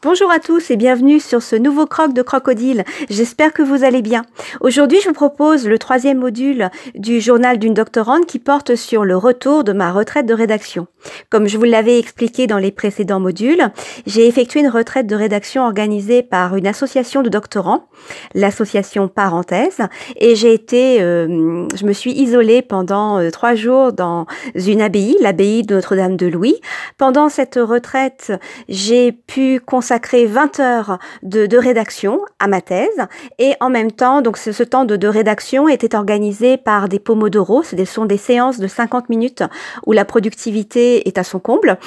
Bonjour à tous et bienvenue sur ce nouveau croc de crocodile. J'espère que vous allez bien. Aujourd'hui, je vous propose le troisième module du journal d'une doctorante qui porte sur le retour de ma retraite de rédaction. Comme je vous l'avais expliqué dans les précédents modules, j'ai effectué une retraite de rédaction organisée par une association de doctorants, l'association Parenthèse, et j'ai été, euh, je me suis isolée pendant euh, trois jours dans une abbaye, l'abbaye de Notre-Dame de Louis. Pendant cette retraite, j'ai pu consacrer 20 heures de, rédaction à ma thèse et en même temps, donc ce, temps de, rédaction était organisé par des pomodoro, ce sont des séances de 50 minutes où la productivité est à son comble,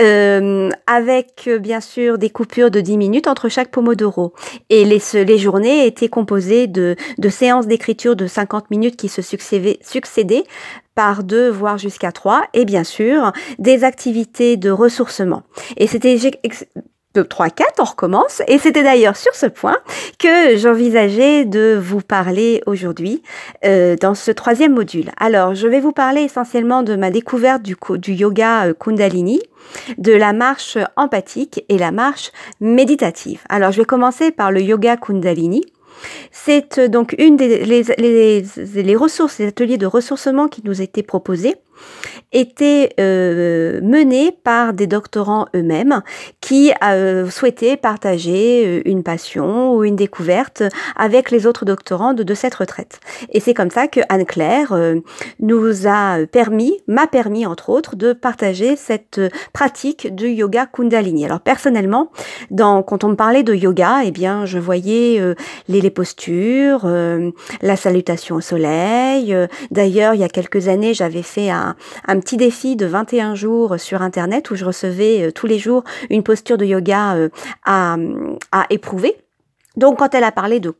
euh, avec bien sûr des coupures de 10 minutes entre chaque pomodoro. Et les, les journées étaient composées de, de séances d'écriture de 50 minutes qui se succédaient, succédaient par deux, voire jusqu'à trois, et bien sûr des activités de ressourcement. Et c'était 3, 4, on recommence. Et c'était d'ailleurs sur ce point que j'envisageais de vous parler aujourd'hui euh, dans ce troisième module. Alors, je vais vous parler essentiellement de ma découverte du, yoga euh, Kundalini, de la marche empathique et la marche méditative. Alors, je vais commencer par le yoga Kundalini. C'est euh, donc une des les, les, les ressources, les ateliers de ressourcement qui nous étaient proposés était euh, menée par des doctorants eux-mêmes qui euh, souhaitaient partager euh, une passion ou une découverte avec les autres doctorants de, cette retraite. Et c'est comme ça que Anne-Claire nous a permis, m'a permis entre autres, de partager cette pratique du yoga Kundalini. Alors personnellement, dans, quand on me parlait de yoga, eh bien, je voyais les, les, postures, la salutation au soleil. D'ailleurs, il y a quelques années, j'avais fait un, un petit défi de 21 jours sur Internet où je recevais euh, tous les jours une posture de yoga euh, à, à éprouver. Donc quand elle a parlé de,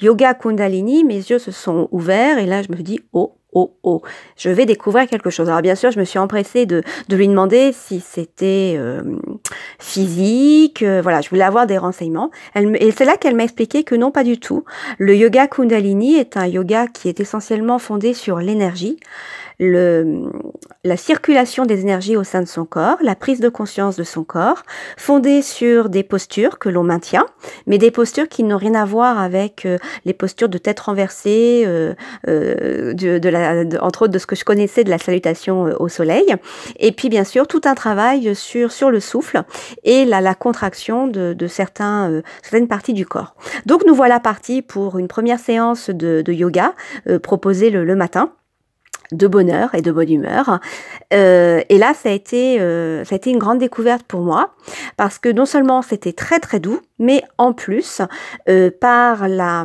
yoga kundalini, mes yeux se sont ouverts et là je me dis oh oh, oh, je vais découvrir quelque chose. Alors bien sûr, je me suis empressée de, de lui demander si c'était euh, physique, voilà, je voulais avoir des renseignements. Et c'est là qu'elle m'a expliqué que non, pas du tout. Le yoga Kundalini est un yoga qui est essentiellement fondé sur l'énergie le, la circulation des énergies au sein de son corps, la prise de conscience de son corps, fondée sur des postures que l'on maintient, mais des postures qui n'ont rien à voir avec euh, les postures de tête renversée, euh, euh, de, la, entre autres de ce que je connaissais de la salutation au soleil, et puis bien sûr tout un travail sur, sur le souffle et la, la contraction de, certains, certaines parties du corps. Donc nous voilà partis pour une première séance de, de yoga proposée le, le matin de bonheur et de bonne humeur. Euh, et là, ça a, été, euh, ça a été une grande découverte pour moi, parce que non seulement c'était très très doux, mais en plus, euh, par la,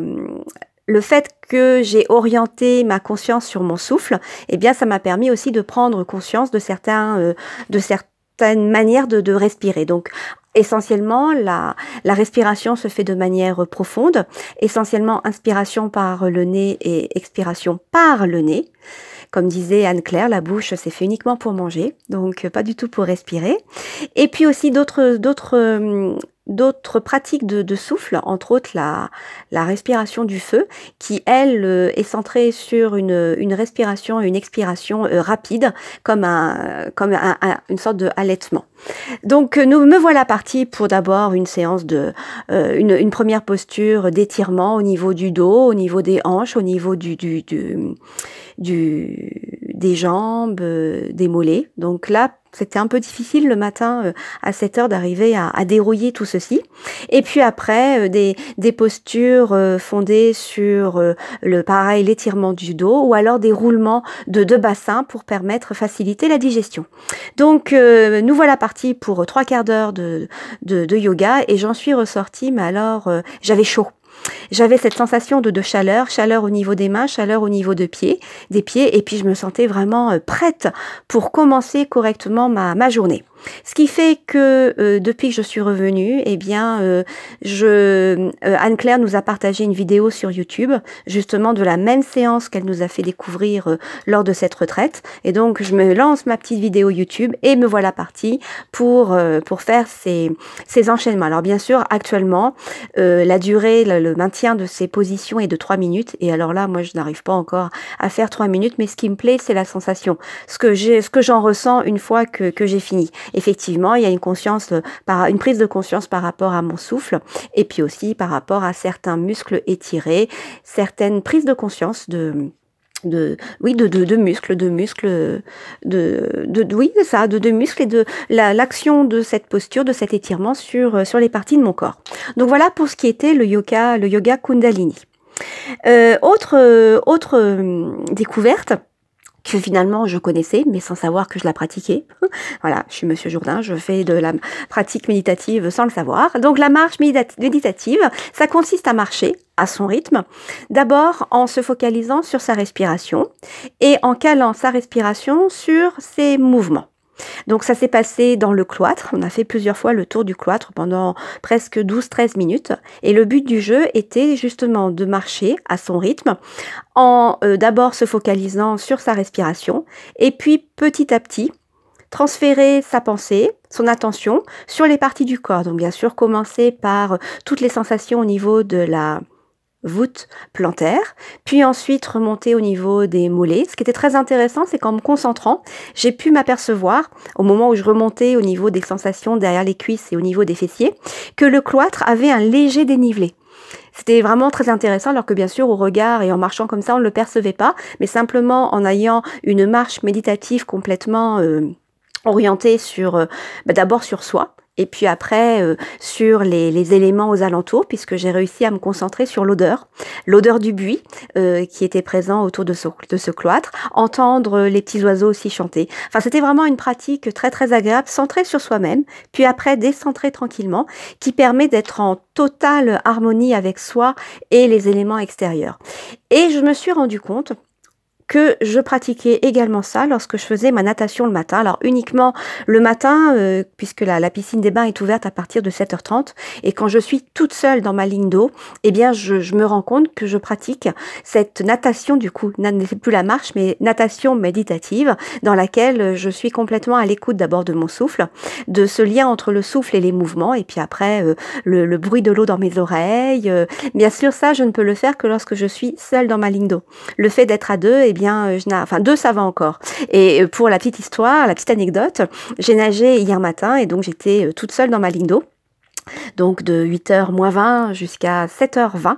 le fait que j'ai orienté ma conscience sur mon souffle, eh bien, ça m'a permis aussi de prendre conscience de certains, de certaines manières de, de respirer. Donc, Essentiellement, la, la, respiration se fait de manière profonde, essentiellement inspiration par le nez et expiration par le nez. Comme disait Anne-Claire, la bouche c'est fait uniquement pour manger, donc euh, pas du tout pour respirer. Et puis aussi d'autres d'autres euh, d'autres pratiques de, souffle, entre autres la, la respiration du feu, qui elle euh, est centrée sur une, une respiration une expiration rapide, comme un comme une sorte de halètement. Donc nous me voilà parti pour d'abord une séance de une, une, première posture d'étirement au niveau du dos, au niveau des hanches, au niveau du, du, du du, des jambes, euh, des mollets. Donc là, c'était un peu difficile le matin euh, à 7 heures d'arriver à, à, dérouiller tout ceci. Et puis après, euh, des, des, postures fondées sur le pareil, l'étirement du dos ou alors des roulements de deux bassins pour permettre, faciliter la digestion. Donc nous voilà partis pour trois quarts d'heure de, de, de, yoga et j'en suis ressortie, mais alors j'avais chaud. J'avais cette sensation de, chaleur, chaleur au niveau des mains, chaleur au niveau de pieds, des pieds, et puis je me sentais vraiment euh, prête pour commencer correctement ma journée. Ce qui fait que euh, depuis que je suis revenue, eh bien, euh, euh, Anne-Claire nous a partagé une vidéo sur YouTube, justement de la même séance qu'elle nous a fait découvrir lors de cette retraite. Et donc, je me lance ma petite vidéo YouTube et me voilà partie pour pour faire ces, ces enchaînements. Alors, bien sûr, actuellement, la durée, le, le maintien de ces positions est de 3 minutes. Et alors là, moi, je n'arrive pas encore à faire 3 minutes, mais ce qui me plaît, c'est la sensation. Ce que j'ai, ce que j'en ressens une fois que, que j'ai fini. Effectivement, il y a euh, une prise de conscience par rapport à mon souffle, et puis aussi par rapport à certains muscles étirés, certaines prises de conscience de de oui de, de, de muscles de muscles de, de oui ça de, de muscles et de l'action de cette posture de cet étirement sur euh, sur les parties de mon corps. Donc voilà pour ce qui était le yoga le yoga kundalini. Euh, autre autre découverte que finalement je connaissais, mais sans savoir que je la pratiquais. voilà, je suis Monsieur Jourdain, je fais de la pratique méditative sans le savoir. Donc la marche méditative, ça consiste à marcher à son rythme, d'abord en se focalisant sur sa respiration et en calant sa respiration sur ses mouvements. Donc ça s'est passé dans le cloître. On a fait plusieurs fois le tour du cloître pendant presque 12-13 minutes. Et le but du jeu était justement de marcher à son rythme en euh, d'abord se focalisant sur sa respiration et puis petit à petit transférer sa pensée, son attention sur les parties du corps. Donc bien sûr commencer par toutes les sensations au niveau de la voûte plantaire, puis ensuite remonter au niveau des mollets. Ce qui était très intéressant, c'est qu'en me concentrant, j'ai pu m'apercevoir, au moment où je remontais au niveau des sensations derrière les cuisses et au niveau des fessiers, que le cloître avait un léger dénivelé. C'était vraiment très intéressant, alors que bien sûr, au regard et en marchant comme ça, on ne le percevait pas, mais simplement en ayant une marche méditative complètement euh, orientée sur, euh, bah, d'abord sur soi, et puis après euh, sur les, les, éléments aux alentours, puisque j'ai réussi à me concentrer sur l'odeur, l'odeur du buis euh, qui était présent autour de ce, de ce cloître, entendre les petits oiseaux aussi chanter. Enfin, c'était vraiment une pratique très très agréable, centrée sur soi-même, puis après décentrer tranquillement, qui permet d'être en totale harmonie avec soi et les éléments extérieurs. Et je me suis rendu compte que je pratiquais également ça lorsque je faisais ma natation le matin. Alors uniquement le matin, euh, puisque la, la, piscine des bains est ouverte à partir de 7h30. Et quand je suis toute seule dans ma ligne d'eau, eh bien je, je, me rends compte que je pratique cette natation du coup, c'est plus la marche, mais natation méditative, dans laquelle je suis complètement à l'écoute d'abord de mon souffle, de ce lien entre le souffle et les mouvements, et puis après euh, le, le, bruit de l'eau dans mes oreilles. Euh, bien sûr, ça, je ne peux le faire que lorsque je suis seule dans ma ligne d'eau. Le fait d'être à deux, eh bien, euh, je enfin deux va encore. Et euh, pour la petite histoire, la petite anecdote, j'ai nagé hier matin et donc j'étais euh, toute seule dans ma ligne d'eau donc de 8h moins 20 jusqu'à 7h20,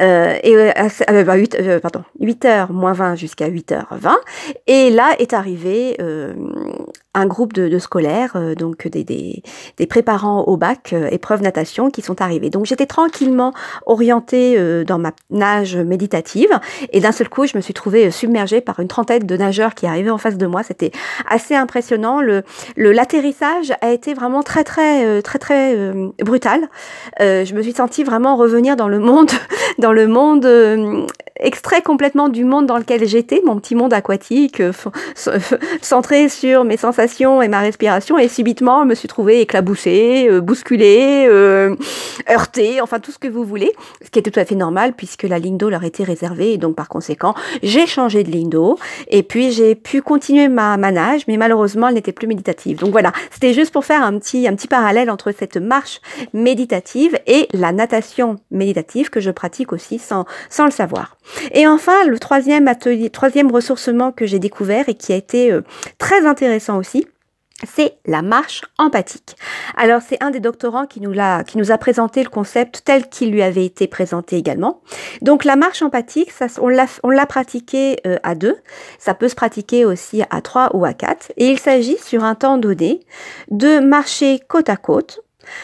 euh, et euh, euh, 8, euh, pardon, 8h moins 20 jusqu'à 8h20, et là est arrivé un groupe de, de scolaires, donc des, des, des, préparants au bac épreuve natation qui sont arrivés. Donc j'étais tranquillement orientée dans ma nage méditative, et d'un seul coup je me suis trouvée submergée par une trentaine de nageurs qui arrivaient en face de moi. C'était assez impressionnant. Le l'atterrissage a été vraiment très très très très, très brutal. Euh, je me suis sentie vraiment revenir dans le monde, dans le monde euh, extrait complètement du monde dans lequel j'étais, mon petit monde aquatique, euh, centré sur mes sensations et ma respiration, et subitement, je me suis trouvée éclaboussée, euh, bousculée, euh, heurtée, enfin tout ce que vous voulez, ce qui était tout à fait normal puisque la ligne d'eau leur était réservée, et donc par conséquent, j'ai changé de ligne d'eau, et puis j'ai pu continuer ma, ma nage, mais malheureusement, elle n'était plus méditative. Donc voilà, c'était juste pour faire un petit, un petit parallèle entre cette marche méditative et la natation méditative que je pratique aussi sans, sans le savoir. Et enfin, le troisième atelier, troisième ressourcement que j'ai découvert et qui a été euh, très intéressant aussi, c'est la marche empathique. Alors c'est un des doctorants qui nous l'a qui nous a présenté le concept tel qu'il lui avait été présenté également. Donc la marche empathique, ça, on l'a on l'a pratiqué euh, à deux, ça peut se pratiquer aussi à trois ou à quatre et il s'agit sur un temps donné de marcher côte à côte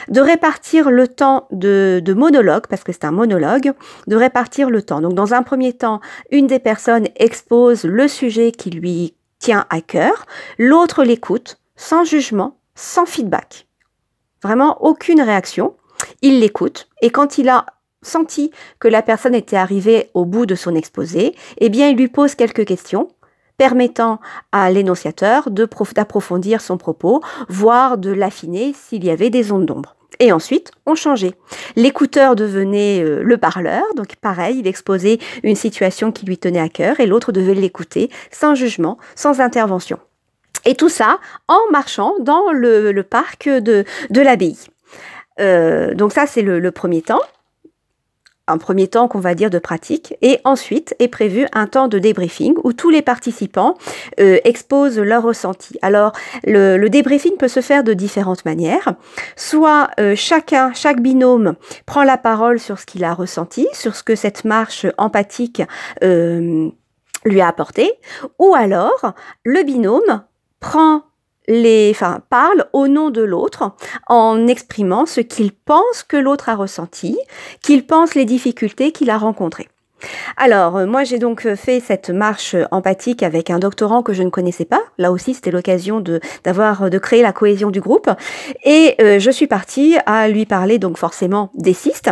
de répartir le temps de, de monologue, parce que c'est un monologue, de répartir le temps. Donc dans un premier temps, une des personnes expose le sujet qui lui tient à cœur, l'autre l'écoute, sans jugement, sans feedback. Vraiment aucune réaction. Il l'écoute et quand il a senti que la personne était arrivée au bout de son exposé, eh bien il lui pose quelques questions permettant à l'énonciateur d'approfondir son propos, voire de l'affiner s'il y avait des ondes d'ombre. Et ensuite, on changeait. L'écouteur devenait euh, le parleur, donc pareil, il exposait une situation qui lui tenait à cœur et l'autre devait l'écouter sans jugement, sans intervention. Et tout ça en marchant dans le, parc de, de l'abbaye. Euh, donc ça, c'est le, le, premier temps. un premier temps qu'on va dire de pratique et ensuite est prévu un temps de débriefing où tous les participants euh, exposent leur ressenti. Alors le, débriefing peut se faire de différentes manières. Soit euh, chacun, chaque binôme prend la parole sur ce qu'il a ressenti, sur ce que cette marche empathique euh, lui a apporté, ou alors le binôme prend les, enfin, parle au nom de l'autre en exprimant ce qu'il pense que l'autre a ressenti, qu'il pense les difficultés qu'il a rencontrées. Alors, euh, moi, j'ai donc euh, fait cette marche euh, empathique avec un doctorant que je ne connaissais pas. Là aussi, c'était l'occasion de d'avoir de créer la cohésion du groupe. Et je suis partie à lui parler donc forcément des cystes.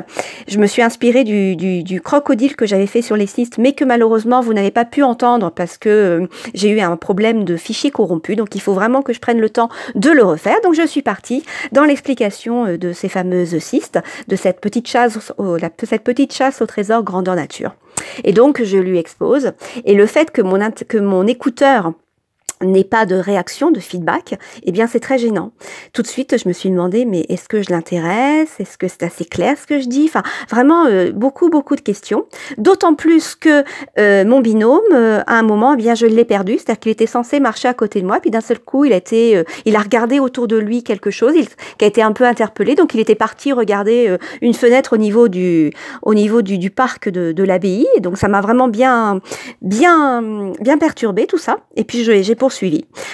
Je me suis inspirée du, du, du crocodile que j'avais fait sur les cystes, mais que malheureusement vous n'avez pas pu entendre parce que j'ai eu un problème de fichier corrompu. Donc, il faut vraiment que je prenne le temps de le refaire. Donc, je suis partie dans l'explication de ces fameuses cystes, de cette petite chasse, cette petite chasse au trésor grandeur nature. Et donc, je lui expose. Et le fait que mon, écouteur n'ait pas de réaction, de feedback, eh bien c'est très gênant. Tout de suite, je me suis demandé, mais est-ce que je l'intéresse? Est-ce que c'est assez clair ce que je dis? Enfin, vraiment euh, beaucoup, beaucoup de questions. D'autant plus que euh, mon binôme, euh, à un moment, eh bien je l'ai perdu, c'est-à-dire qu'il était censé marcher à côté de moi, puis d'un seul coup, il a regardé autour de lui quelque chose, il, qui a été un peu interpellé, donc il était parti regarder une fenêtre au niveau du, au niveau du parc de, de l'abbaye. Donc ça m'a vraiment bien, bien, bien perturbé tout ça. Et puis j'ai poursuivi.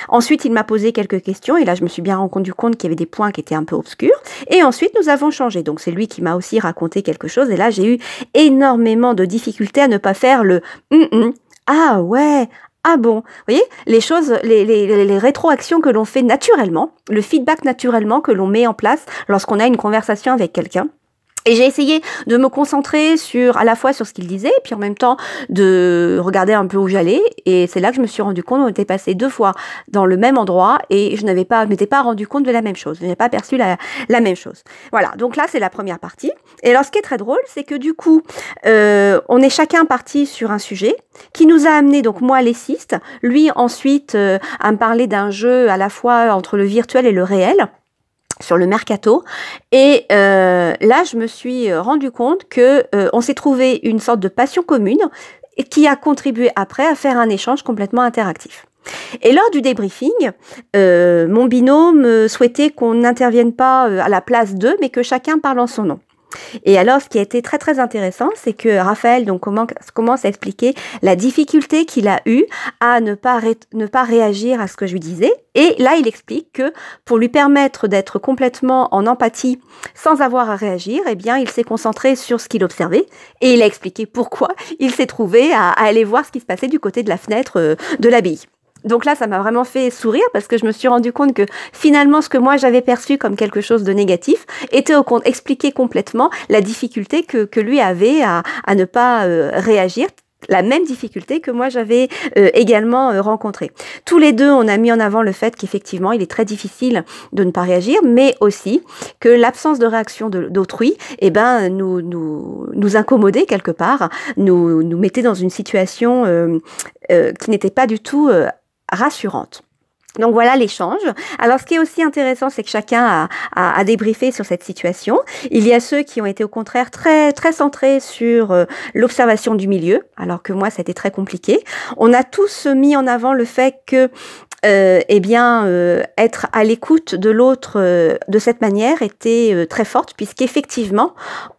Ensuite, il m'a posé quelques questions et là, je me suis bien rendu compte qu'il y avait des points qui étaient un peu obscurs. Et ensuite, nous avons changé. Donc, c'est lui qui m'a aussi raconté quelque chose et là, j'ai eu énormément de difficultés à ne pas faire le hum, hum. ah ouais, ah bon, vous voyez, les choses, les, les, les rétroactions que l'on fait naturellement, le feedback naturellement que l'on met en place lorsqu'on a une conversation avec quelqu'un, et j'ai essayé de me concentrer sur à la fois sur ce qu'il disait, puis en même temps de regarder un peu où j'allais. Et c'est là que je me suis rendu compte, on était passé deux fois dans le même endroit et je n'avais pas, m'étais pas rendu compte de la même chose. Je n'avais pas perçu la, la, même chose. Voilà. Donc là, c'est la première partie. Et alors, ce qui est très drôle, c'est que du coup, euh, on est chacun parti sur un sujet qui nous a amené donc moi les cystes, lui ensuite euh, à me parler d'un jeu à la fois entre le virtuel et le réel sur le mercato et euh, là je me suis euh, rendu compte que euh, on s'est trouvé une sorte de passion commune qui a contribué après à faire un échange complètement interactif. Et lors du débriefing, mon binôme souhaitait qu'on n'intervienne pas à la place d'eux, mais que chacun parle en son nom. Et alors, ce qui a été très très intéressant, c'est que Raphaël donc commence à expliquer la difficulté qu'il a eu à ne pas réagir à ce que je lui disais. Et là, il explique que pour lui permettre d'être complètement en empathie sans avoir à réagir, eh bien, il s'est concentré sur ce qu'il observait et il a expliqué pourquoi il s'est trouvé à, à, aller voir ce qui se passait du côté de la fenêtre euh, de l'abbaye. Donc là, ça m'a vraiment fait sourire parce que je me suis rendu compte que finalement, ce que moi j'avais perçu comme quelque chose de négatif était au compte expliquer complètement la difficulté que, que lui avait à, à ne pas euh, réagir la même difficulté que moi j'avais euh, également euh, rencontré. Tous les deux, on a mis en avant le fait qu'effectivement, il est très difficile de ne pas réagir, mais aussi que l'absence de réaction d'autrui, eh ben, nous, nous, nous incommodait quelque part, nous, nous mettait dans une situation qui n'était pas du tout rassurante. Donc voilà l'échange. Alors ce qui est aussi intéressant, c'est que chacun a, a, débriefé sur cette situation. Il y a ceux qui ont été au contraire très très centrés sur euh, l'observation du milieu, alors que moi c'était très compliqué. On a tous mis en avant le fait que euh, eh bien, euh, être à l'écoute de l'autre euh, de cette manière était euh, très forte, puisqu'effectivement,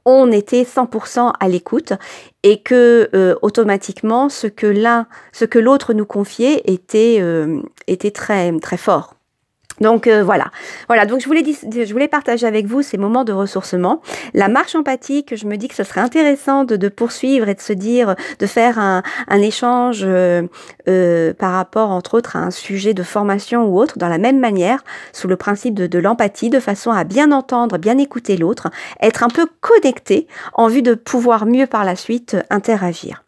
on était 100% à l'écoute et que automatiquement, ce que l'un, ce que l'autre nous confiait était, était très, très fort. Donc euh, voilà, voilà. Donc je voulais, je voulais partager avec vous ces moments de ressourcement. La marche empathique, je me dis que ce serait intéressant de, poursuivre et de se dire, de faire un, un échange euh, euh, par rapport, entre autres, à un sujet de formation ou autre, dans la même manière, sous le principe de, de l'empathie, de façon à bien entendre, bien écouter l'autre, être un peu connecté en vue de pouvoir mieux par la suite interagir.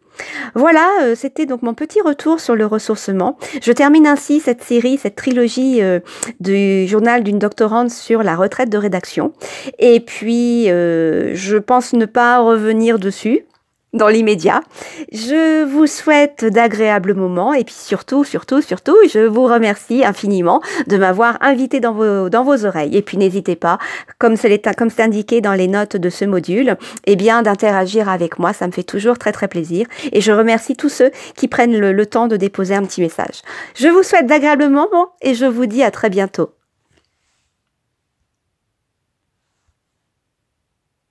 Voilà, euh, c'était donc mon petit retour sur le ressourcement. Je termine ainsi cette série, cette trilogie euh, du journal d'une doctorante sur la retraite de rédaction. Et puis, euh, je pense ne pas revenir dessus dans l'immédiat. Je vous souhaite d'agréables moments et puis surtout, surtout, surtout, je vous remercie infiniment de m'avoir invité dans vos, dans vos oreilles. Et puis n'hésitez pas, comme c'est comme indiqué dans les notes de ce module, eh bien d'interagir avec moi. Ça me fait toujours très très plaisir. Et je remercie tous ceux qui prennent le temps de déposer un petit message. Je vous souhaite d'agréables moments et je vous dis à très bientôt.